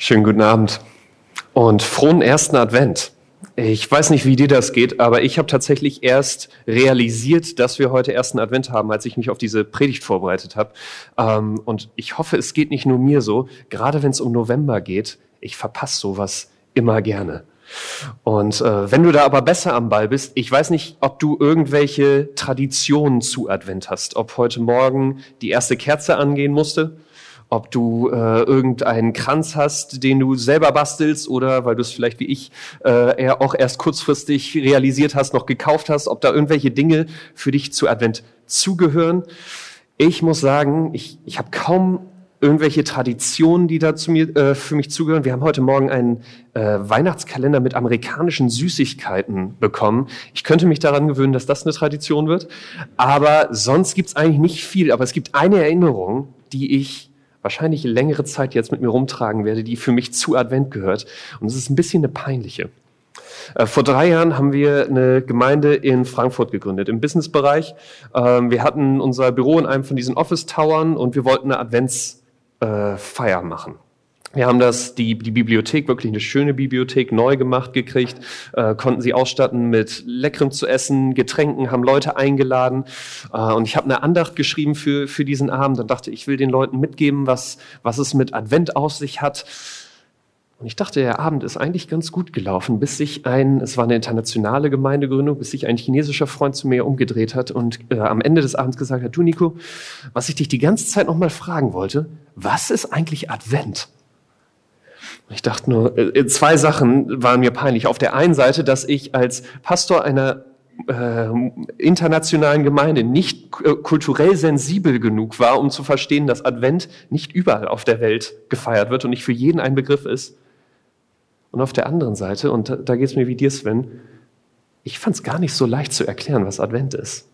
Schönen guten Abend und frohen ersten Advent. Ich weiß nicht, wie dir das geht, aber ich habe tatsächlich erst realisiert, dass wir heute ersten Advent haben, als ich mich auf diese Predigt vorbereitet habe. Ähm, und ich hoffe, es geht nicht nur mir so, gerade wenn es um November geht. Ich verpasse sowas immer gerne. Und äh, wenn du da aber besser am Ball bist, ich weiß nicht, ob du irgendwelche Traditionen zu Advent hast, ob heute Morgen die erste Kerze angehen musste ob du äh, irgendeinen Kranz hast, den du selber bastelst oder weil du es vielleicht wie ich äh, eher auch erst kurzfristig realisiert hast, noch gekauft hast, ob da irgendwelche Dinge für dich zu Advent zugehören. Ich muss sagen, ich, ich habe kaum irgendwelche Traditionen, die da zu mir, äh, für mich zugehören. Wir haben heute Morgen einen äh, Weihnachtskalender mit amerikanischen Süßigkeiten bekommen. Ich könnte mich daran gewöhnen, dass das eine Tradition wird. Aber sonst gibt's eigentlich nicht viel. Aber es gibt eine Erinnerung, die ich wahrscheinlich längere Zeit jetzt mit mir rumtragen werde, die für mich zu Advent gehört. Und es ist ein bisschen eine peinliche. Äh, vor drei Jahren haben wir eine Gemeinde in Frankfurt gegründet, im Businessbereich. Ähm, wir hatten unser Büro in einem von diesen Office-Towern und wir wollten eine Adventsfeier machen. Wir haben das, die, die Bibliothek, wirklich eine schöne Bibliothek, neu gemacht gekriegt, äh, konnten sie ausstatten mit leckerem zu essen, Getränken, haben Leute eingeladen. Äh, und ich habe eine Andacht geschrieben für, für diesen Abend und dachte, ich will den Leuten mitgeben, was, was es mit Advent aus sich hat. Und ich dachte, der Abend ist eigentlich ganz gut gelaufen, bis sich ein, es war eine internationale Gemeindegründung, bis sich ein chinesischer Freund zu mir umgedreht hat und äh, am Ende des Abends gesagt hat, du Nico, was ich dich die ganze Zeit nochmal fragen wollte, was ist eigentlich Advent? Ich dachte nur, äh, zwei Sachen waren mir peinlich. Auf der einen Seite, dass ich als Pastor einer äh, internationalen Gemeinde nicht äh, kulturell sensibel genug war, um zu verstehen, dass Advent nicht überall auf der Welt gefeiert wird und nicht für jeden ein Begriff ist. Und auf der anderen Seite, und da, da geht es mir wie dir, Sven, ich fand es gar nicht so leicht zu erklären, was Advent ist.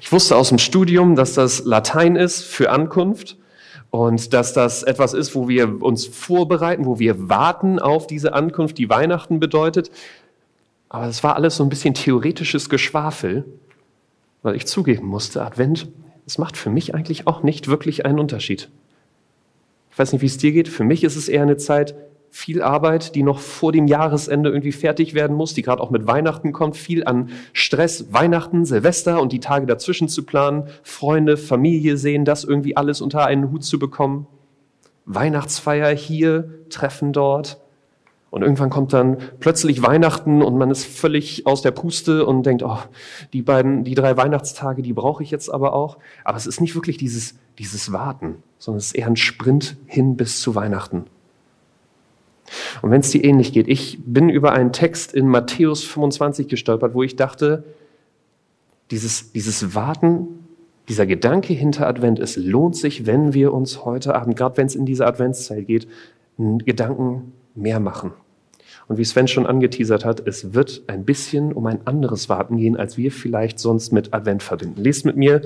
Ich wusste aus dem Studium, dass das Latein ist für Ankunft und dass das etwas ist, wo wir uns vorbereiten, wo wir warten auf diese Ankunft, die Weihnachten bedeutet. Aber es war alles so ein bisschen theoretisches Geschwafel, weil ich zugeben musste, Advent, es macht für mich eigentlich auch nicht wirklich einen Unterschied. Ich weiß nicht, wie es dir geht. Für mich ist es eher eine Zeit, viel Arbeit, die noch vor dem Jahresende irgendwie fertig werden muss, die gerade auch mit Weihnachten kommt, viel an Stress, Weihnachten, Silvester und die Tage dazwischen zu planen, Freunde, Familie sehen, das irgendwie alles unter einen Hut zu bekommen. Weihnachtsfeier hier, Treffen dort. Und irgendwann kommt dann plötzlich Weihnachten und man ist völlig aus der Puste und denkt, oh, die beiden, die drei Weihnachtstage, die brauche ich jetzt aber auch. Aber es ist nicht wirklich dieses, dieses Warten, sondern es ist eher ein Sprint hin bis zu Weihnachten. Und wenn es dir ähnlich geht, ich bin über einen Text in Matthäus 25 gestolpert, wo ich dachte, dieses, dieses Warten, dieser Gedanke hinter Advent, es lohnt sich, wenn wir uns heute Abend, gerade wenn es in diese Adventszeit geht, Gedanken mehr machen. Und wie Sven schon angeteasert hat, es wird ein bisschen um ein anderes Warten gehen, als wir vielleicht sonst mit Advent verbinden. Lest mit mir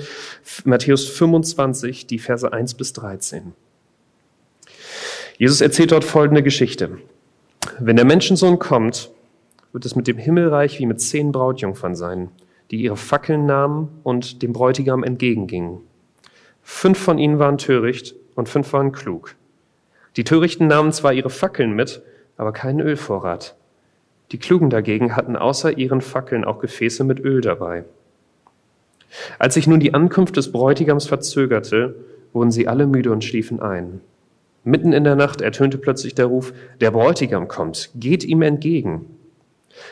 Matthäus 25, die Verse 1 bis 13. Jesus erzählt dort folgende Geschichte. Wenn der Menschensohn kommt, wird es mit dem Himmelreich wie mit zehn Brautjungfern sein, die ihre Fackeln nahmen und dem Bräutigam entgegengingen. Fünf von ihnen waren töricht und fünf waren klug. Die Törichten nahmen zwar ihre Fackeln mit, aber keinen Ölvorrat. Die Klugen dagegen hatten außer ihren Fackeln auch Gefäße mit Öl dabei. Als sich nun die Ankunft des Bräutigams verzögerte, wurden sie alle müde und schliefen ein. Mitten in der Nacht ertönte plötzlich der Ruf, der Bräutigam kommt, geht ihm entgegen.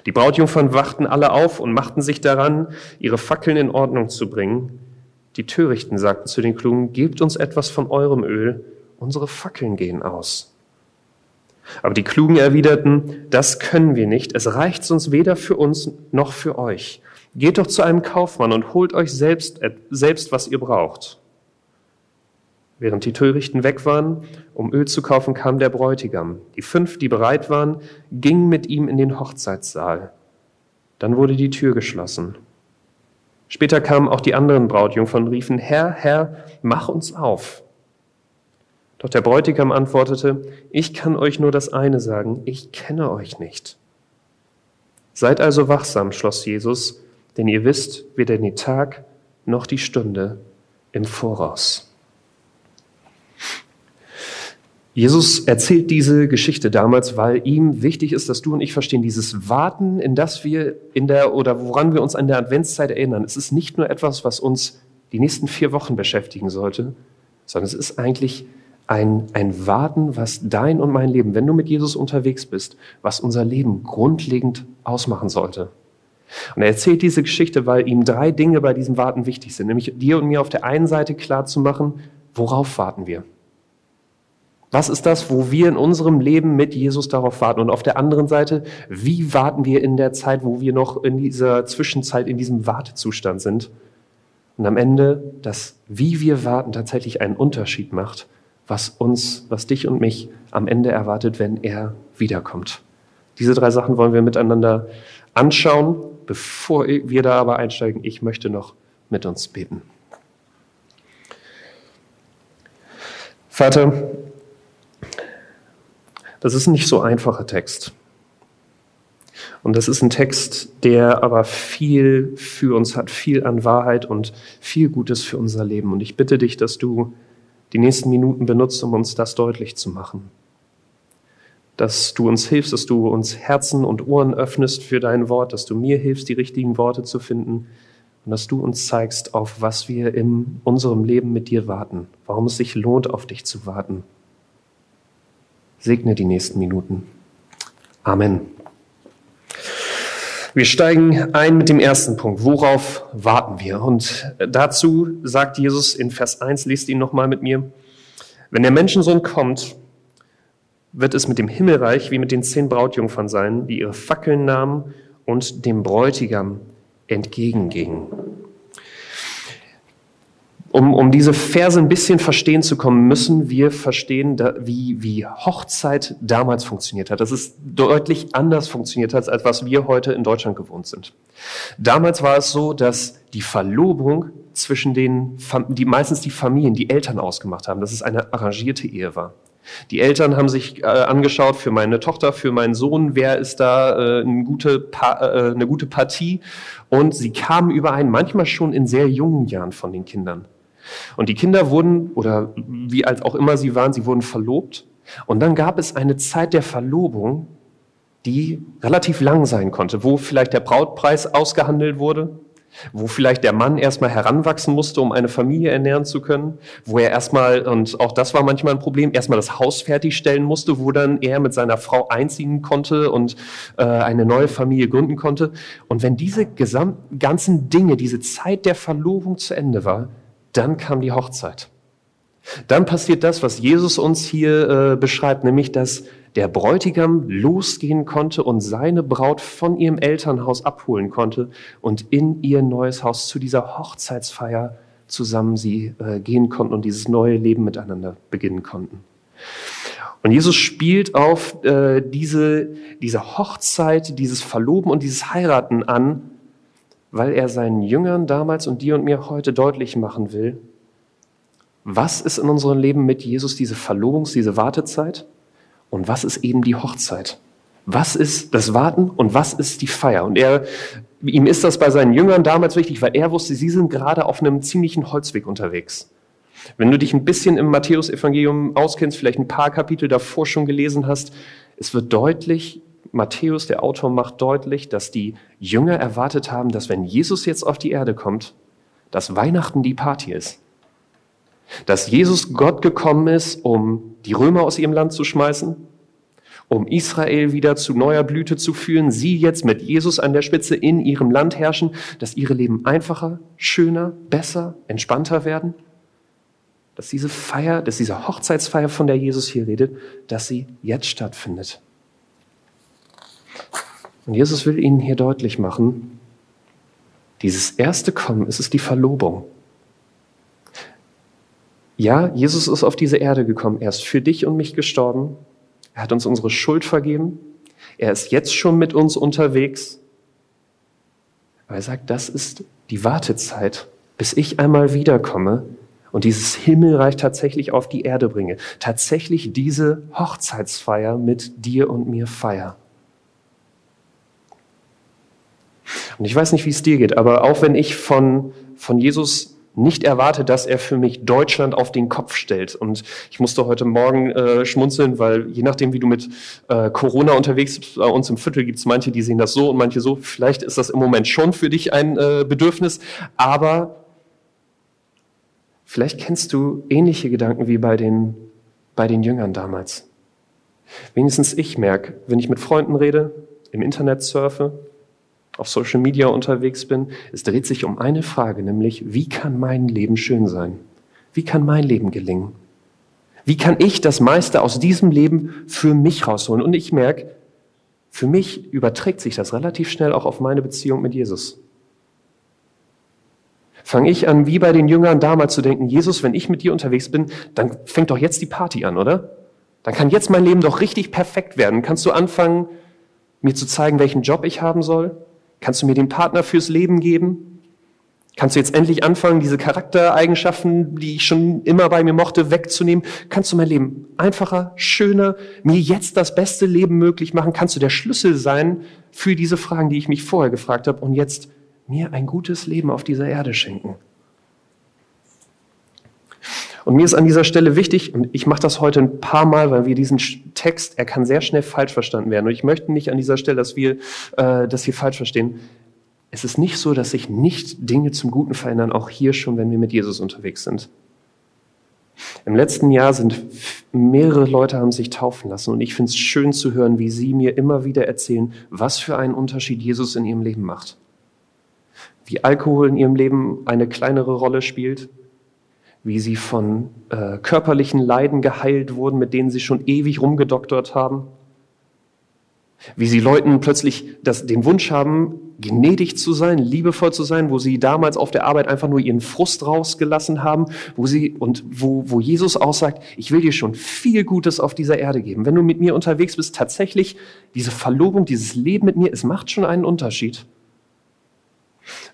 Die Brautjungfern wachten alle auf und machten sich daran, ihre Fackeln in Ordnung zu bringen. Die Törichten sagten zu den Klugen, gebt uns etwas von eurem Öl, unsere Fackeln gehen aus. Aber die Klugen erwiderten, das können wir nicht, es reicht uns weder für uns noch für euch. Geht doch zu einem Kaufmann und holt euch selbst, selbst was ihr braucht. Während die Törichten weg waren, um Öl zu kaufen, kam der Bräutigam. Die fünf, die bereit waren, gingen mit ihm in den Hochzeitssaal. Dann wurde die Tür geschlossen. Später kamen auch die anderen Brautjungfern und riefen, Herr, Herr, mach uns auf. Doch der Bräutigam antwortete, ich kann euch nur das eine sagen, ich kenne euch nicht. Seid also wachsam, schloss Jesus, denn ihr wisst weder den Tag noch die Stunde im Voraus. Jesus erzählt diese Geschichte damals, weil ihm wichtig ist, dass du und ich verstehen, dieses Warten, in das wir in der oder woran wir uns an der Adventszeit erinnern. Es ist nicht nur etwas, was uns die nächsten vier Wochen beschäftigen sollte, sondern es ist eigentlich ein, ein Warten, was dein und mein Leben, wenn du mit Jesus unterwegs bist, was unser Leben grundlegend ausmachen sollte. Und er erzählt diese Geschichte, weil ihm drei Dinge bei diesem Warten wichtig sind, nämlich dir und mir auf der einen Seite klar zu machen, worauf warten wir? Was ist das, wo wir in unserem Leben mit Jesus darauf warten? Und auf der anderen Seite, wie warten wir in der Zeit, wo wir noch in dieser Zwischenzeit, in diesem Wartezustand sind? Und am Ende, dass wie wir warten tatsächlich einen Unterschied macht, was uns, was dich und mich am Ende erwartet, wenn er wiederkommt. Diese drei Sachen wollen wir miteinander anschauen. Bevor wir da aber einsteigen, ich möchte noch mit uns beten. Vater, das ist ein nicht so einfacher Text. Und das ist ein Text, der aber viel für uns hat, viel an Wahrheit und viel Gutes für unser Leben. Und ich bitte dich, dass du die nächsten Minuten benutzt, um uns das deutlich zu machen. Dass du uns hilfst, dass du uns Herzen und Ohren öffnest für dein Wort, dass du mir hilfst, die richtigen Worte zu finden und dass du uns zeigst, auf was wir in unserem Leben mit dir warten, warum es sich lohnt, auf dich zu warten. Segne die nächsten Minuten. Amen. Wir steigen ein mit dem ersten Punkt. Worauf warten wir? Und dazu sagt Jesus in Vers 1, lest ihn nochmal mit mir. Wenn der Menschensohn kommt, wird es mit dem Himmelreich wie mit den zehn Brautjungfern sein, die ihre Fackeln nahmen und dem Bräutigam entgegengingen. Um, um diese Verse ein bisschen verstehen zu kommen, müssen wir verstehen, da, wie, wie Hochzeit damals funktioniert hat. Das ist deutlich anders funktioniert hat, als was wir heute in Deutschland gewohnt sind. Damals war es so, dass die Verlobung zwischen den, die meistens die Familien, die Eltern ausgemacht haben, dass es eine arrangierte Ehe war. Die Eltern haben sich äh, angeschaut für meine Tochter, für meinen Sohn, wer ist da äh, eine, gute pa äh, eine gute Partie. Und sie kamen überein, manchmal schon in sehr jungen Jahren von den Kindern. Und die Kinder wurden, oder wie alt auch immer sie waren, sie wurden verlobt. Und dann gab es eine Zeit der Verlobung, die relativ lang sein konnte, wo vielleicht der Brautpreis ausgehandelt wurde, wo vielleicht der Mann erstmal heranwachsen musste, um eine Familie ernähren zu können, wo er erstmal, und auch das war manchmal ein Problem, erstmal das Haus fertigstellen musste, wo dann er mit seiner Frau einziehen konnte und äh, eine neue Familie gründen konnte. Und wenn diese ganzen Dinge, diese Zeit der Verlobung zu Ende war, dann kam die Hochzeit. Dann passiert das, was Jesus uns hier äh, beschreibt, nämlich dass der Bräutigam losgehen konnte und seine Braut von ihrem Elternhaus abholen konnte und in ihr neues Haus zu dieser Hochzeitsfeier zusammen sie äh, gehen konnten und dieses neue Leben miteinander beginnen konnten. Und Jesus spielt auf äh, diese, diese Hochzeit, dieses Verloben und dieses Heiraten an, weil er seinen Jüngern damals und dir und mir heute deutlich machen will, was ist in unserem Leben mit Jesus diese Verlobungs-, diese Wartezeit und was ist eben die Hochzeit? Was ist das Warten und was ist die Feier? Und er, ihm ist das bei seinen Jüngern damals wichtig, weil er wusste, sie sind gerade auf einem ziemlichen Holzweg unterwegs. Wenn du dich ein bisschen im Matthäusevangelium auskennst, vielleicht ein paar Kapitel davor schon gelesen hast, es wird deutlich, Matthäus, der Autor, macht deutlich, dass die Jünger erwartet haben, dass wenn Jesus jetzt auf die Erde kommt, dass Weihnachten die Party ist. Dass Jesus Gott gekommen ist, um die Römer aus ihrem Land zu schmeißen, um Israel wieder zu neuer Blüte zu führen, sie jetzt mit Jesus an der Spitze in ihrem Land herrschen, dass ihre Leben einfacher, schöner, besser, entspannter werden. Dass diese Feier, dass diese Hochzeitsfeier, von der Jesus hier redet, dass sie jetzt stattfindet. Und Jesus will ihnen hier deutlich machen, dieses erste Kommen, es ist die Verlobung. Ja, Jesus ist auf diese Erde gekommen. Er ist für dich und mich gestorben. Er hat uns unsere Schuld vergeben. Er ist jetzt schon mit uns unterwegs. Aber er sagt, das ist die Wartezeit, bis ich einmal wiederkomme und dieses Himmelreich tatsächlich auf die Erde bringe. Tatsächlich diese Hochzeitsfeier mit dir und mir feier. Und ich weiß nicht, wie es dir geht, aber auch wenn ich von, von Jesus nicht erwarte, dass er für mich Deutschland auf den Kopf stellt. Und ich musste heute Morgen äh, schmunzeln, weil je nachdem, wie du mit äh, Corona unterwegs bist, bei uns im Viertel gibt es manche, die sehen das so und manche so. Vielleicht ist das im Moment schon für dich ein äh, Bedürfnis, aber vielleicht kennst du ähnliche Gedanken wie bei den, bei den Jüngern damals. Wenigstens ich merke, wenn ich mit Freunden rede, im Internet surfe, auf Social Media unterwegs bin, es dreht sich um eine Frage, nämlich, wie kann mein Leben schön sein? Wie kann mein Leben gelingen? Wie kann ich das meiste aus diesem Leben für mich rausholen? Und ich merke, für mich überträgt sich das relativ schnell auch auf meine Beziehung mit Jesus. Fange ich an, wie bei den Jüngern damals zu denken, Jesus, wenn ich mit dir unterwegs bin, dann fängt doch jetzt die Party an, oder? Dann kann jetzt mein Leben doch richtig perfekt werden. Kannst du anfangen, mir zu zeigen, welchen Job ich haben soll? Kannst du mir den Partner fürs Leben geben? Kannst du jetzt endlich anfangen, diese Charaktereigenschaften, die ich schon immer bei mir mochte, wegzunehmen? Kannst du mein Leben einfacher, schöner, mir jetzt das beste Leben möglich machen? Kannst du der Schlüssel sein für diese Fragen, die ich mich vorher gefragt habe und jetzt mir ein gutes Leben auf dieser Erde schenken? Und mir ist an dieser Stelle wichtig, und ich mache das heute ein paar Mal, weil wir diesen Text, er kann sehr schnell falsch verstanden werden. Und ich möchte nicht an dieser Stelle, dass wir äh, das hier falsch verstehen. Es ist nicht so, dass sich nicht Dinge zum Guten verändern, auch hier schon, wenn wir mit Jesus unterwegs sind. Im letzten Jahr sind mehrere Leute haben sich taufen lassen und ich finde es schön zu hören, wie sie mir immer wieder erzählen, was für einen Unterschied Jesus in ihrem Leben macht. Wie Alkohol in ihrem Leben eine kleinere Rolle spielt, wie sie von äh, körperlichen Leiden geheilt wurden, mit denen sie schon ewig rumgedoktert haben, wie sie Leuten plötzlich das, den Wunsch haben, gnädig zu sein, liebevoll zu sein, wo sie damals auf der Arbeit einfach nur ihren Frust rausgelassen haben, wo sie und wo, wo Jesus aussagt, ich will dir schon viel Gutes auf dieser Erde geben. Wenn du mit mir unterwegs bist, tatsächlich diese Verlobung, dieses Leben mit mir, es macht schon einen Unterschied.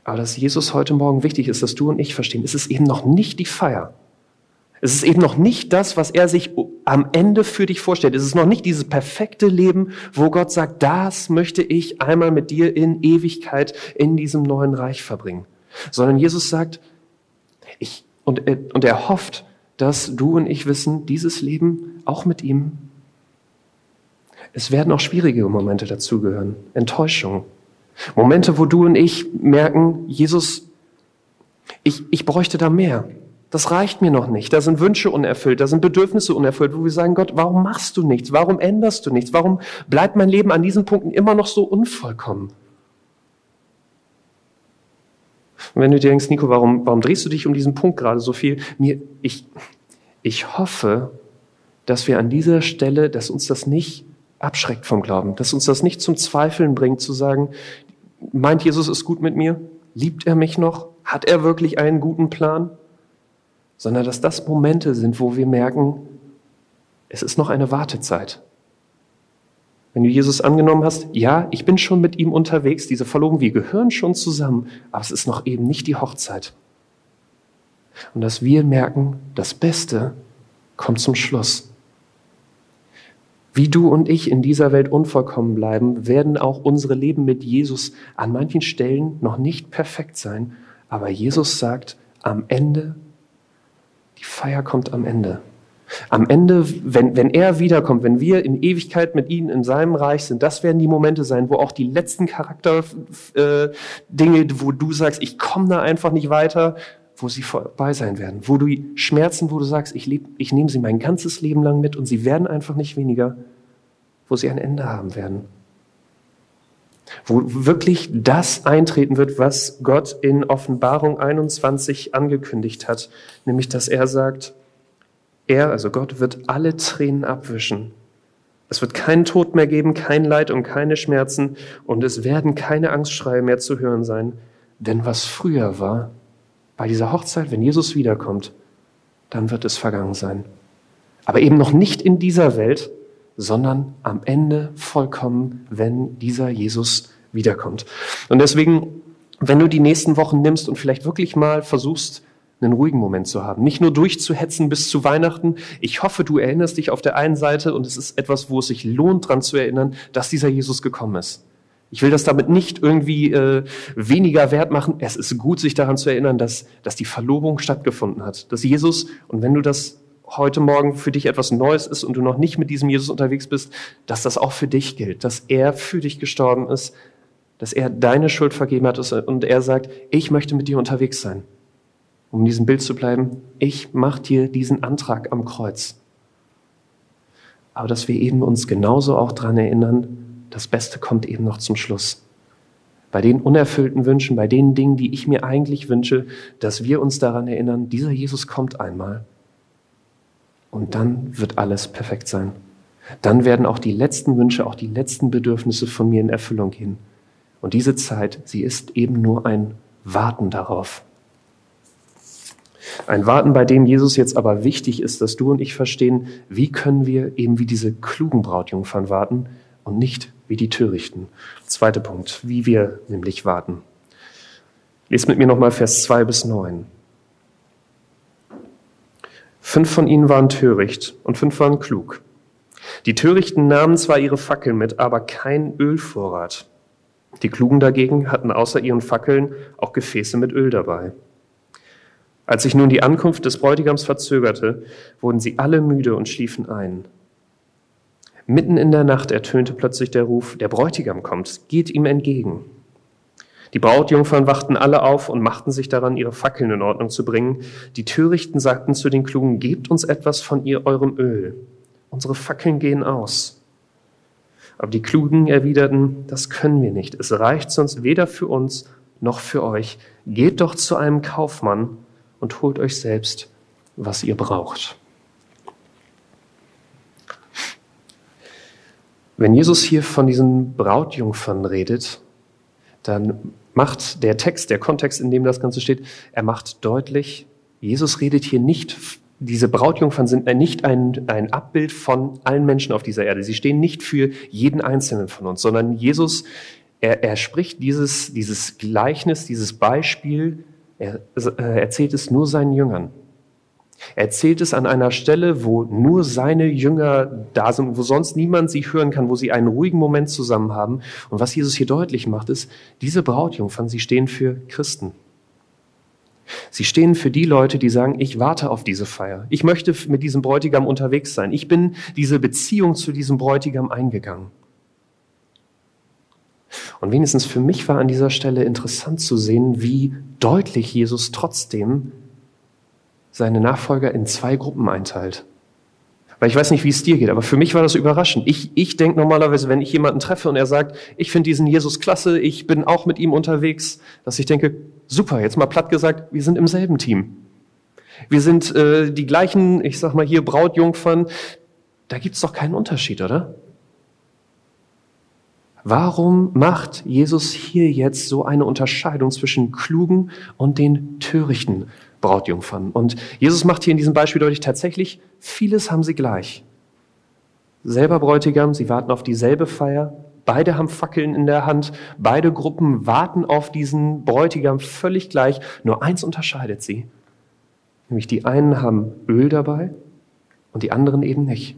Aber dass Jesus heute Morgen wichtig ist, dass du und ich verstehen, es ist eben noch nicht die Feier. Es ist eben noch nicht das, was er sich am Ende für dich vorstellt. Es ist noch nicht dieses perfekte Leben, wo Gott sagt, das möchte ich einmal mit dir in Ewigkeit in diesem neuen Reich verbringen. Sondern Jesus sagt, ich, und, und er hofft, dass du und ich wissen, dieses Leben auch mit ihm, es werden auch schwierige Momente dazugehören, Enttäuschungen, Momente, wo du und ich merken, Jesus, ich, ich bräuchte da mehr. Das reicht mir noch nicht. Da sind Wünsche unerfüllt, da sind Bedürfnisse unerfüllt, wo wir sagen, Gott, warum machst du nichts? Warum änderst du nichts? Warum bleibt mein Leben an diesen Punkten immer noch so unvollkommen? Und wenn du dir denkst, Nico, warum, warum drehst du dich um diesen Punkt gerade so viel? Mir, ich, ich hoffe, dass wir an dieser Stelle, dass uns das nicht abschreckt vom Glauben, dass uns das nicht zum Zweifeln bringt, zu sagen, Meint Jesus ist gut mit mir? Liebt er mich noch? Hat er wirklich einen guten Plan? Sondern dass das Momente sind, wo wir merken, es ist noch eine Wartezeit. Wenn du Jesus angenommen hast, ja, ich bin schon mit ihm unterwegs, diese Verlobung, wir gehören schon zusammen, aber es ist noch eben nicht die Hochzeit. Und dass wir merken, das Beste kommt zum Schluss. Wie du und ich in dieser Welt unvollkommen bleiben, werden auch unsere Leben mit Jesus an manchen Stellen noch nicht perfekt sein. Aber Jesus sagt, am Ende, die Feier kommt am Ende. Am Ende, wenn, wenn er wiederkommt, wenn wir in Ewigkeit mit ihm in seinem Reich sind, das werden die Momente sein, wo auch die letzten Charakterdinge, äh, wo du sagst, ich komme da einfach nicht weiter, wo sie vorbei sein werden. Wo du Schmerzen, wo du sagst, ich, leb, ich nehme sie mein ganzes Leben lang mit und sie werden einfach nicht weniger, wo sie ein Ende haben werden. Wo wirklich das eintreten wird, was Gott in Offenbarung 21 angekündigt hat, nämlich dass er sagt, er, also Gott, wird alle Tränen abwischen. Es wird keinen Tod mehr geben, kein Leid und keine Schmerzen und es werden keine Angstschreie mehr zu hören sein. Denn was früher war, bei dieser Hochzeit, wenn Jesus wiederkommt, dann wird es vergangen sein. Aber eben noch nicht in dieser Welt, sondern am Ende vollkommen, wenn dieser Jesus wiederkommt. Und deswegen, wenn du die nächsten Wochen nimmst und vielleicht wirklich mal versuchst, einen ruhigen Moment zu haben, nicht nur durchzuhetzen bis zu Weihnachten. Ich hoffe, du erinnerst dich auf der einen Seite und es ist etwas, wo es sich lohnt, dran zu erinnern, dass dieser Jesus gekommen ist Ich will das damit nicht irgendwie äh, weniger wert machen. Es ist gut, sich daran zu erinnern, dass, dass die Verlobung stattgefunden hat. Dass Jesus, und wenn du das heute Morgen für dich etwas Neues ist und du noch nicht mit diesem Jesus unterwegs bist, dass das auch für dich gilt, dass er für dich gestorben ist, dass er deine Schuld vergeben hat und er sagt, ich möchte mit dir unterwegs sein. Um in diesem Bild zu bleiben, ich mache dir diesen Antrag am Kreuz. Aber dass wir eben uns genauso auch daran erinnern, das Beste kommt eben noch zum Schluss. Bei den unerfüllten Wünschen, bei den Dingen, die ich mir eigentlich wünsche, dass wir uns daran erinnern, dieser Jesus kommt einmal. Und dann wird alles perfekt sein. Dann werden auch die letzten Wünsche, auch die letzten Bedürfnisse von mir in Erfüllung gehen. Und diese Zeit, sie ist eben nur ein Warten darauf. Ein Warten, bei dem Jesus jetzt aber wichtig ist, dass du und ich verstehen, wie können wir eben wie diese klugen Brautjungfern warten und nicht wie die Törichten. Zweiter Punkt, wie wir nämlich warten. Lest mit mir nochmal Vers 2 bis 9. Fünf von ihnen waren töricht und fünf waren klug. Die Törichten nahmen zwar ihre Fackeln mit, aber kein Ölvorrat. Die Klugen dagegen hatten außer ihren Fackeln auch Gefäße mit Öl dabei. Als sich nun die Ankunft des Bräutigams verzögerte, wurden sie alle müde und schliefen ein. Mitten in der Nacht ertönte plötzlich der Ruf, der Bräutigam kommt, geht ihm entgegen. Die Brautjungfern wachten alle auf und machten sich daran, ihre Fackeln in Ordnung zu bringen. Die Törichten sagten zu den Klugen, gebt uns etwas von ihr eurem Öl. Unsere Fackeln gehen aus. Aber die Klugen erwiderten, das können wir nicht. Es reicht sonst weder für uns noch für euch. Geht doch zu einem Kaufmann und holt euch selbst, was ihr braucht. Wenn Jesus hier von diesen Brautjungfern redet, dann macht der Text, der Kontext, in dem das Ganze steht, er macht deutlich, Jesus redet hier nicht, diese Brautjungfern sind nicht ein, ein Abbild von allen Menschen auf dieser Erde. Sie stehen nicht für jeden Einzelnen von uns, sondern Jesus, er, er spricht dieses, dieses Gleichnis, dieses Beispiel, er, er erzählt es nur seinen Jüngern. Er erzählt es an einer Stelle, wo nur seine Jünger da sind, wo sonst niemand sie hören kann, wo sie einen ruhigen Moment zusammen haben. Und was Jesus hier deutlich macht, ist, diese Brautjungfern, sie stehen für Christen. Sie stehen für die Leute, die sagen, ich warte auf diese Feier. Ich möchte mit diesem Bräutigam unterwegs sein. Ich bin diese Beziehung zu diesem Bräutigam eingegangen. Und wenigstens für mich war an dieser Stelle interessant zu sehen, wie deutlich Jesus trotzdem seine Nachfolger in zwei Gruppen einteilt. Weil ich weiß nicht, wie es dir geht, aber für mich war das überraschend. Ich, ich denke normalerweise, wenn ich jemanden treffe und er sagt, ich finde diesen Jesus klasse, ich bin auch mit ihm unterwegs, dass ich denke, super, jetzt mal platt gesagt, wir sind im selben Team. Wir sind äh, die gleichen, ich sag mal hier Brautjungfern. Da gibt's doch keinen Unterschied, oder? Warum macht Jesus hier jetzt so eine Unterscheidung zwischen klugen und den törichten Brautjungfern. Und Jesus macht hier in diesem Beispiel deutlich, tatsächlich, vieles haben sie gleich. Selber Bräutigam, sie warten auf dieselbe Feier, beide haben Fackeln in der Hand, beide Gruppen warten auf diesen Bräutigam völlig gleich, nur eins unterscheidet sie. Nämlich die einen haben Öl dabei und die anderen eben nicht.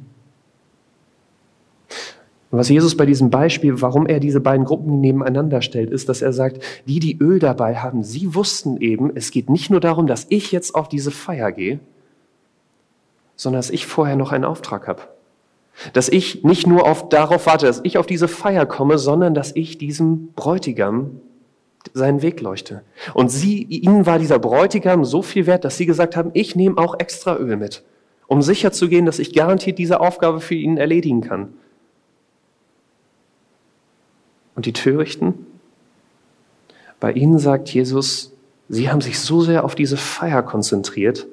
Und was Jesus bei diesem Beispiel, warum er diese beiden Gruppen nebeneinander stellt, ist, dass er sagt, die, die Öl dabei haben, sie wussten eben, es geht nicht nur darum, dass ich jetzt auf diese Feier gehe, sondern dass ich vorher noch einen Auftrag habe. Dass ich nicht nur auf, darauf warte, dass ich auf diese Feier komme, sondern dass ich diesem Bräutigam seinen Weg leuchte. Und sie, ihnen war dieser Bräutigam so viel wert, dass sie gesagt haben, ich nehme auch extra Öl mit, um sicherzugehen, dass ich garantiert diese Aufgabe für ihn erledigen kann. Und die Törichten? Bei ihnen sagt Jesus, sie haben sich so sehr auf diese Feier konzentriert,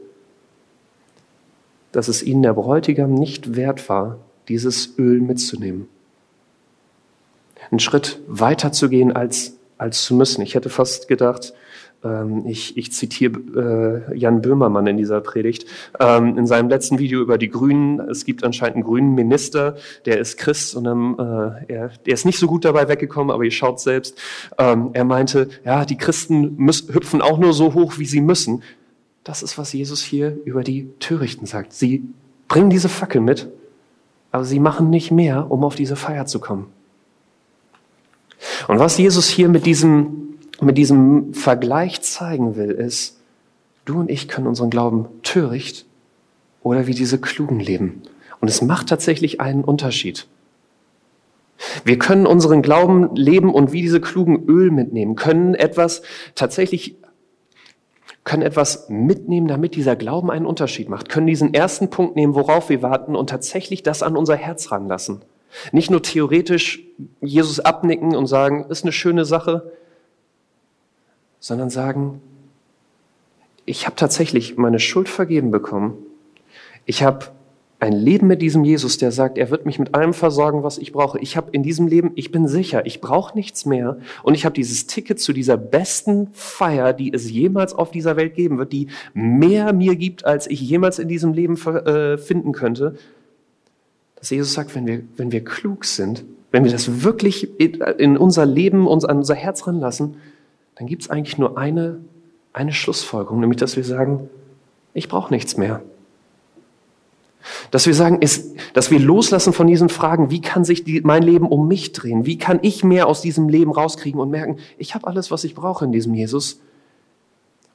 dass es ihnen der Bräutigam nicht wert war, dieses Öl mitzunehmen. Einen Schritt weiter zu gehen als, als zu müssen. Ich hätte fast gedacht, ich, ich zitiere äh, Jan Böhmermann in dieser Predigt, ähm, in seinem letzten Video über die Grünen. Es gibt anscheinend einen grünen Minister, der ist Christ und ähm, äh, er, der ist nicht so gut dabei weggekommen, aber ihr schaut selbst. Ähm, er meinte, ja, die Christen müssen, hüpfen auch nur so hoch, wie sie müssen. Das ist, was Jesus hier über die Törichten sagt. Sie bringen diese Fackel mit, aber sie machen nicht mehr, um auf diese Feier zu kommen. Und was Jesus hier mit diesem, mit diesem Vergleich zeigen will, ist, du und ich können unseren Glauben töricht oder wie diese Klugen leben. Und es macht tatsächlich einen Unterschied. Wir können unseren Glauben leben und wie diese klugen Öl mitnehmen, können etwas tatsächlich, können etwas mitnehmen, damit dieser Glauben einen Unterschied macht, können diesen ersten Punkt nehmen, worauf wir warten und tatsächlich das an unser Herz ranlassen. Nicht nur theoretisch Jesus abnicken und sagen, ist eine schöne Sache, sondern sagen, ich habe tatsächlich meine Schuld vergeben bekommen. Ich habe ein Leben mit diesem Jesus, der sagt, er wird mich mit allem versorgen, was ich brauche. Ich habe in diesem Leben, ich bin sicher, ich brauche nichts mehr. Und ich habe dieses Ticket zu dieser besten Feier, die es jemals auf dieser Welt geben wird, die mehr mir gibt, als ich jemals in diesem Leben äh, finden könnte. Dass Jesus sagt, wenn wir, wenn wir klug sind, wenn wir das wirklich in unser Leben, uns an unser Herz ranlassen, dann gibt es eigentlich nur eine, eine Schlussfolgerung, nämlich dass wir sagen, ich brauche nichts mehr. Dass wir sagen, ist, dass wir loslassen von diesen Fragen, wie kann sich die, mein Leben um mich drehen? Wie kann ich mehr aus diesem Leben rauskriegen und merken, ich habe alles, was ich brauche in diesem Jesus?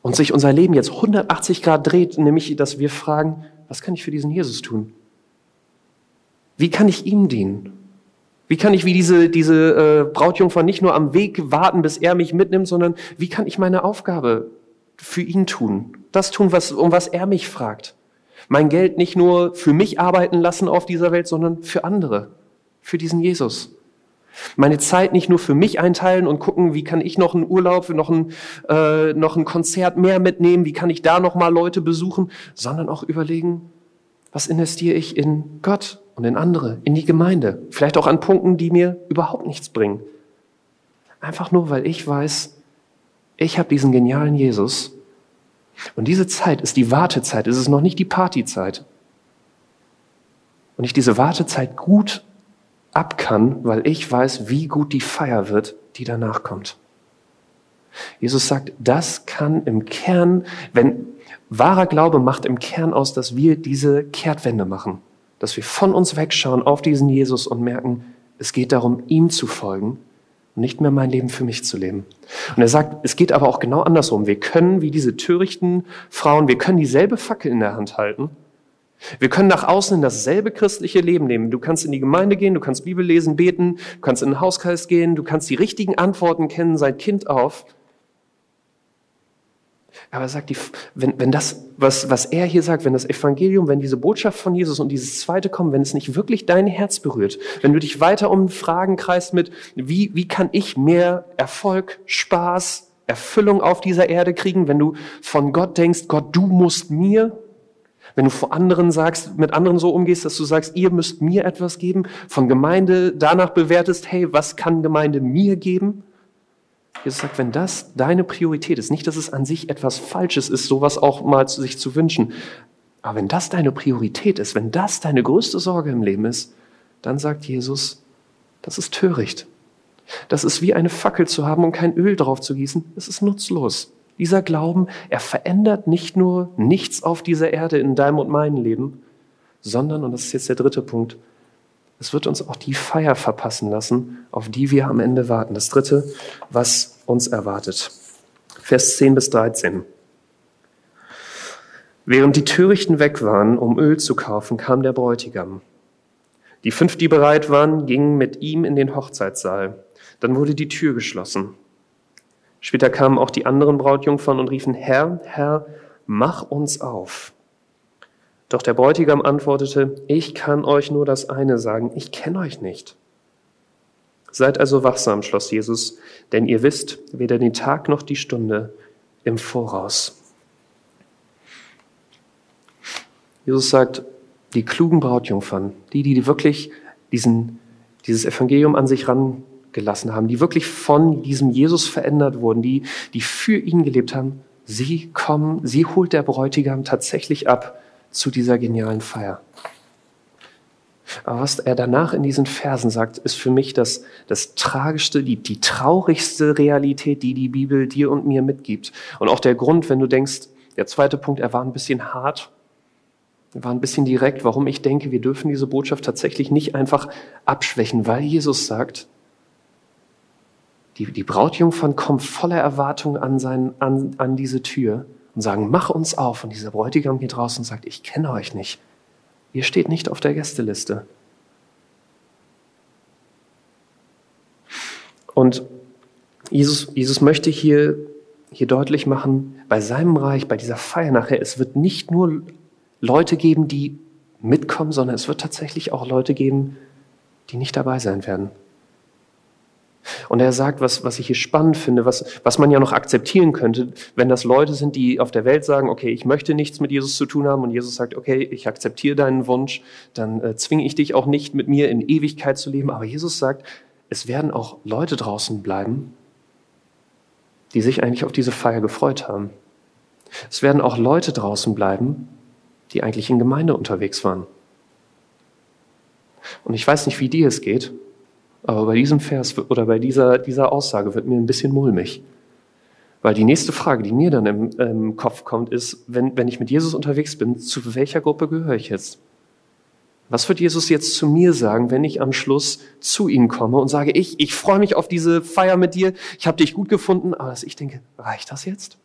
Und sich unser Leben jetzt 180 Grad dreht, nämlich, dass wir fragen, was kann ich für diesen Jesus tun? Wie kann ich ihm dienen? Wie kann ich wie diese, diese äh, Brautjungfer nicht nur am Weg warten, bis er mich mitnimmt, sondern wie kann ich meine Aufgabe für ihn tun? Das tun, was, um was er mich fragt mein Geld nicht nur für mich arbeiten lassen auf dieser Welt, sondern für andere, für diesen Jesus. Meine Zeit nicht nur für mich einteilen und gucken, wie kann ich noch einen Urlaub, noch ein, äh, noch ein Konzert mehr mitnehmen, wie kann ich da noch mal Leute besuchen, sondern auch überlegen, was investiere ich in Gott und in andere, in die Gemeinde, vielleicht auch an Punkten, die mir überhaupt nichts bringen. Einfach nur, weil ich weiß, ich habe diesen genialen Jesus und diese Zeit ist die Wartezeit, es ist noch nicht die Partyzeit. Und ich diese Wartezeit gut ab kann, weil ich weiß, wie gut die Feier wird, die danach kommt. Jesus sagt, das kann im Kern, wenn wahrer Glaube macht im Kern aus, dass wir diese Kehrtwende machen, dass wir von uns wegschauen auf diesen Jesus und merken, es geht darum, ihm zu folgen nicht mehr mein Leben für mich zu leben. Und er sagt, es geht aber auch genau andersrum. Wir können, wie diese törichten Frauen, wir können dieselbe Fackel in der Hand halten. Wir können nach außen in dasselbe christliche Leben nehmen. Du kannst in die Gemeinde gehen, du kannst Bibel lesen, beten, du kannst in den Hauskreis gehen, du kannst die richtigen Antworten kennen seit Kind auf. Aber er sagt, die, wenn, wenn das, was, was er hier sagt, wenn das Evangelium, wenn diese Botschaft von Jesus und dieses zweite kommen, wenn es nicht wirklich dein Herz berührt, wenn du dich weiter um Fragen kreist mit, wie, wie kann ich mehr Erfolg, Spaß, Erfüllung auf dieser Erde kriegen, wenn du von Gott denkst, Gott, du musst mir, wenn du vor anderen sagst, mit anderen so umgehst, dass du sagst, ihr müsst mir etwas geben, von Gemeinde danach bewertest, hey, was kann Gemeinde mir geben? Jesus sagt, wenn das deine Priorität ist, nicht, dass es an sich etwas Falsches ist, sowas auch mal sich zu wünschen, aber wenn das deine Priorität ist, wenn das deine größte Sorge im Leben ist, dann sagt Jesus, das ist töricht. Das ist wie eine Fackel zu haben und kein Öl drauf zu gießen. Es ist nutzlos. Dieser Glauben, er verändert nicht nur nichts auf dieser Erde in deinem und meinem Leben, sondern, und das ist jetzt der dritte Punkt, es wird uns auch die Feier verpassen lassen, auf die wir am Ende warten. Das dritte, was uns erwartet. Vers 10 bis 13. Während die Törichten weg waren, um Öl zu kaufen, kam der Bräutigam. Die fünf, die bereit waren, gingen mit ihm in den Hochzeitssaal. Dann wurde die Tür geschlossen. Später kamen auch die anderen Brautjungfern und riefen, Herr, Herr, mach uns auf. Doch der Bräutigam antwortete, ich kann euch nur das eine sagen, ich kenne euch nicht. Seid also wachsam, schloss Jesus, denn ihr wisst weder den Tag noch die Stunde im Voraus. Jesus sagt, die klugen Brautjungfern, die, die wirklich diesen, dieses Evangelium an sich rangelassen haben, die wirklich von diesem Jesus verändert wurden, die, die für ihn gelebt haben, sie kommen, sie holt der Bräutigam tatsächlich ab zu dieser genialen Feier. Aber was er danach in diesen Versen sagt, ist für mich das, das tragischste, die, die traurigste Realität, die die Bibel dir und mir mitgibt. Und auch der Grund, wenn du denkst, der zweite Punkt, er war ein bisschen hart, er war ein bisschen direkt, warum ich denke, wir dürfen diese Botschaft tatsächlich nicht einfach abschwächen, weil Jesus sagt, Die, die Brautjungfern kommen voller Erwartung an, sein, an, an diese Tür und sagen, mach uns auf. Und dieser Bräutigam geht raus und sagt, ich kenne euch nicht. Ihr steht nicht auf der Gästeliste. Und Jesus, Jesus möchte hier, hier deutlich machen, bei seinem Reich, bei dieser Feier nachher, es wird nicht nur Leute geben, die mitkommen, sondern es wird tatsächlich auch Leute geben, die nicht dabei sein werden. Und er sagt, was, was ich hier spannend finde, was, was man ja noch akzeptieren könnte, wenn das Leute sind, die auf der Welt sagen, okay, ich möchte nichts mit Jesus zu tun haben und Jesus sagt, okay, ich akzeptiere deinen Wunsch, dann äh, zwinge ich dich auch nicht mit mir in Ewigkeit zu leben. Aber Jesus sagt, es werden auch Leute draußen bleiben, die sich eigentlich auf diese Feier gefreut haben. Es werden auch Leute draußen bleiben, die eigentlich in Gemeinde unterwegs waren. Und ich weiß nicht, wie dir es geht, aber bei diesem Vers oder bei dieser, dieser Aussage wird mir ein bisschen mulmig. Weil die nächste Frage, die mir dann im, im Kopf kommt, ist, wenn, wenn ich mit Jesus unterwegs bin, zu welcher Gruppe gehöre ich jetzt? Was wird Jesus jetzt zu mir sagen, wenn ich am Schluss zu ihm komme und sage, ich, ich freue mich auf diese Feier mit dir, ich habe dich gut gefunden, aber ich denke, reicht das jetzt?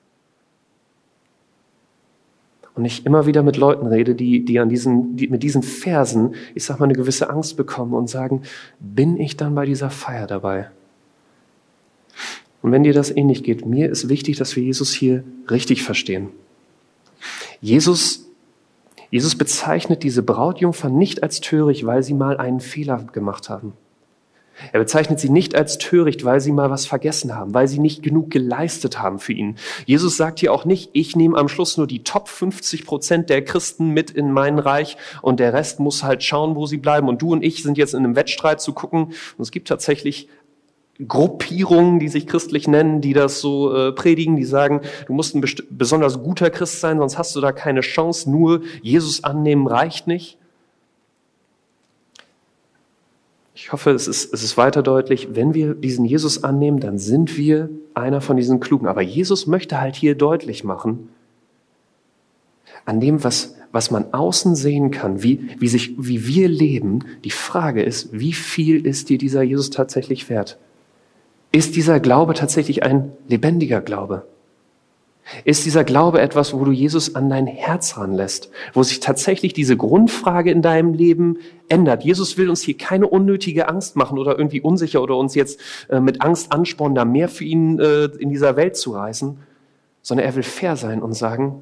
Und ich immer wieder mit Leuten rede, die, die, an diesen, die mit diesen Versen, ich sag mal, eine gewisse Angst bekommen und sagen, bin ich dann bei dieser Feier dabei? Und wenn dir das ähnlich geht, mir ist wichtig, dass wir Jesus hier richtig verstehen. Jesus, Jesus bezeichnet diese Brautjungfer nicht als töricht, weil sie mal einen Fehler gemacht haben. Er bezeichnet sie nicht als töricht, weil sie mal was vergessen haben, weil sie nicht genug geleistet haben für ihn. Jesus sagt hier auch nicht, ich nehme am Schluss nur die Top 50 Prozent der Christen mit in mein Reich und der Rest muss halt schauen, wo sie bleiben. Und du und ich sind jetzt in einem Wettstreit zu gucken. Und es gibt tatsächlich Gruppierungen, die sich christlich nennen, die das so äh, predigen, die sagen, du musst ein besonders guter Christ sein, sonst hast du da keine Chance. Nur Jesus annehmen reicht nicht. Ich hoffe, es ist, es ist weiter deutlich, wenn wir diesen Jesus annehmen, dann sind wir einer von diesen Klugen. Aber Jesus möchte halt hier deutlich machen, an dem, was, was man außen sehen kann, wie, wie, sich, wie wir leben, die Frage ist, wie viel ist dir dieser Jesus tatsächlich wert? Ist dieser Glaube tatsächlich ein lebendiger Glaube? Ist dieser Glaube etwas, wo du Jesus an dein Herz ranlässt, wo sich tatsächlich diese Grundfrage in deinem Leben ändert? Jesus will uns hier keine unnötige Angst machen oder irgendwie unsicher oder uns jetzt äh, mit Angst anspornen, da mehr für ihn äh, in dieser Welt zu reißen, sondern er will fair sein und sagen,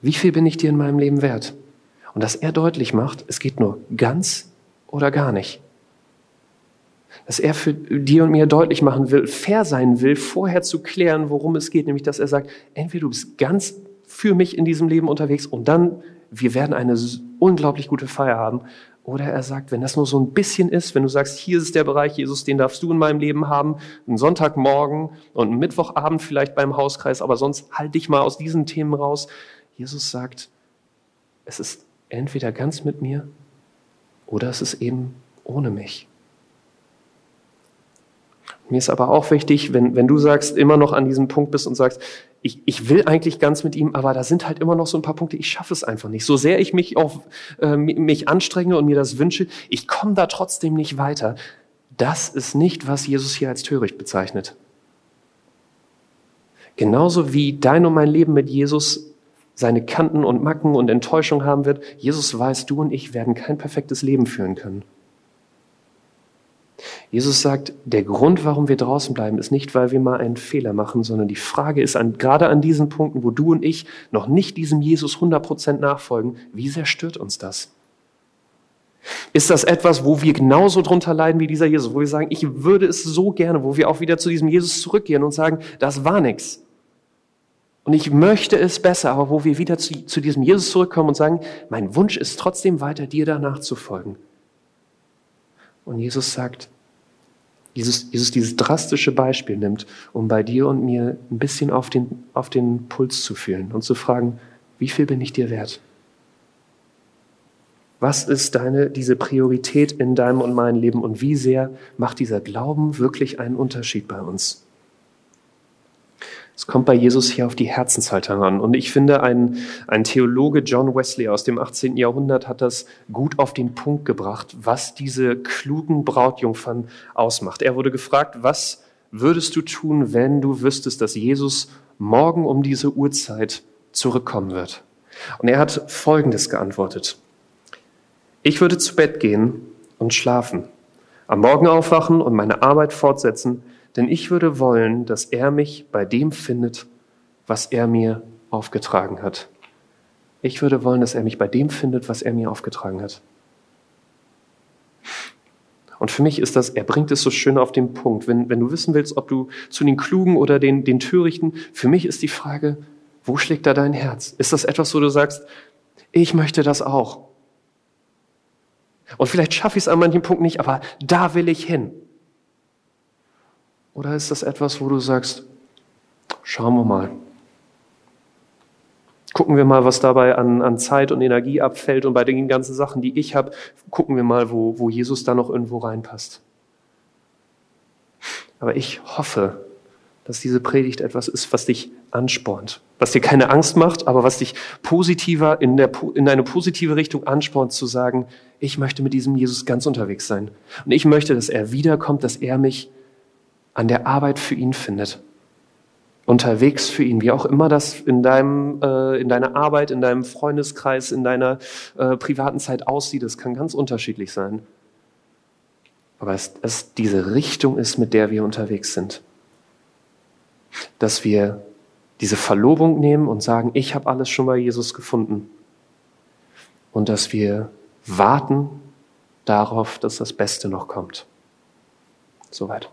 wie viel bin ich dir in meinem Leben wert? Und dass er deutlich macht, es geht nur ganz oder gar nicht dass er für dir und mir deutlich machen will, fair sein will, vorher zu klären, worum es geht, nämlich dass er sagt, entweder du bist ganz für mich in diesem Leben unterwegs und dann, wir werden eine unglaublich gute Feier haben, oder er sagt, wenn das nur so ein bisschen ist, wenn du sagst, hier ist der Bereich, Jesus, den darfst du in meinem Leben haben, einen Sonntagmorgen und einen Mittwochabend vielleicht beim Hauskreis, aber sonst halt dich mal aus diesen Themen raus. Jesus sagt, es ist entweder ganz mit mir oder es ist eben ohne mich. Mir ist aber auch wichtig, wenn, wenn du sagst, immer noch an diesem Punkt bist und sagst, ich, ich will eigentlich ganz mit ihm, aber da sind halt immer noch so ein paar Punkte, ich schaffe es einfach nicht. So sehr ich mich auch äh, mich anstrenge und mir das wünsche, ich komme da trotzdem nicht weiter. Das ist nicht, was Jesus hier als töricht bezeichnet. Genauso wie dein und mein Leben mit Jesus seine Kanten und Macken und Enttäuschung haben wird, Jesus weiß, du und ich werden kein perfektes Leben führen können. Jesus sagt, der Grund, warum wir draußen bleiben, ist nicht, weil wir mal einen Fehler machen, sondern die Frage ist an, gerade an diesen Punkten, wo du und ich noch nicht diesem Jesus 100% nachfolgen, wie sehr stört uns das? Ist das etwas, wo wir genauso drunter leiden wie dieser Jesus, wo wir sagen, ich würde es so gerne, wo wir auch wieder zu diesem Jesus zurückgehen und sagen, das war nichts. Und ich möchte es besser, aber wo wir wieder zu, zu diesem Jesus zurückkommen und sagen, mein Wunsch ist trotzdem weiter, dir danach zu folgen. Und Jesus sagt, Jesus, Jesus dieses drastische Beispiel nimmt, um bei dir und mir ein bisschen auf den, auf den Puls zu fühlen und zu fragen, wie viel bin ich dir wert? Was ist deine, diese Priorität in deinem und meinem Leben und wie sehr macht dieser Glauben wirklich einen Unterschied bei uns? Es kommt bei Jesus hier auf die Herzenshaltung an. Und ich finde, ein, ein Theologe, John Wesley aus dem 18. Jahrhundert, hat das gut auf den Punkt gebracht, was diese klugen Brautjungfern ausmacht. Er wurde gefragt, was würdest du tun, wenn du wüsstest, dass Jesus morgen um diese Uhrzeit zurückkommen wird? Und er hat Folgendes geantwortet. Ich würde zu Bett gehen und schlafen, am Morgen aufwachen und meine Arbeit fortsetzen, denn ich würde wollen, dass er mich bei dem findet, was er mir aufgetragen hat. Ich würde wollen, dass er mich bei dem findet, was er mir aufgetragen hat. Und für mich ist das, er bringt es so schön auf den Punkt. Wenn, wenn du wissen willst, ob du zu den Klugen oder den, den Törichten, für mich ist die Frage, wo schlägt da dein Herz? Ist das etwas, wo du sagst, ich möchte das auch? Und vielleicht schaffe ich es an manchen Punkten nicht, aber da will ich hin. Oder ist das etwas, wo du sagst, schauen wir mal. Gucken wir mal, was dabei an, an Zeit und Energie abfällt und bei den ganzen Sachen, die ich habe, gucken wir mal, wo, wo Jesus da noch irgendwo reinpasst. Aber ich hoffe, dass diese Predigt etwas ist, was dich anspornt, was dir keine Angst macht, aber was dich positiver in, der, in eine positive Richtung anspornt, zu sagen, ich möchte mit diesem Jesus ganz unterwegs sein. Und ich möchte, dass er wiederkommt, dass er mich an der Arbeit für ihn findet. Unterwegs für ihn, wie auch immer das in, deinem, äh, in deiner Arbeit, in deinem Freundeskreis, in deiner äh, privaten Zeit aussieht, das kann ganz unterschiedlich sein. Aber es, es diese Richtung ist, mit der wir unterwegs sind. Dass wir diese Verlobung nehmen und sagen, ich habe alles schon bei Jesus gefunden. Und dass wir warten darauf, dass das Beste noch kommt. Soweit.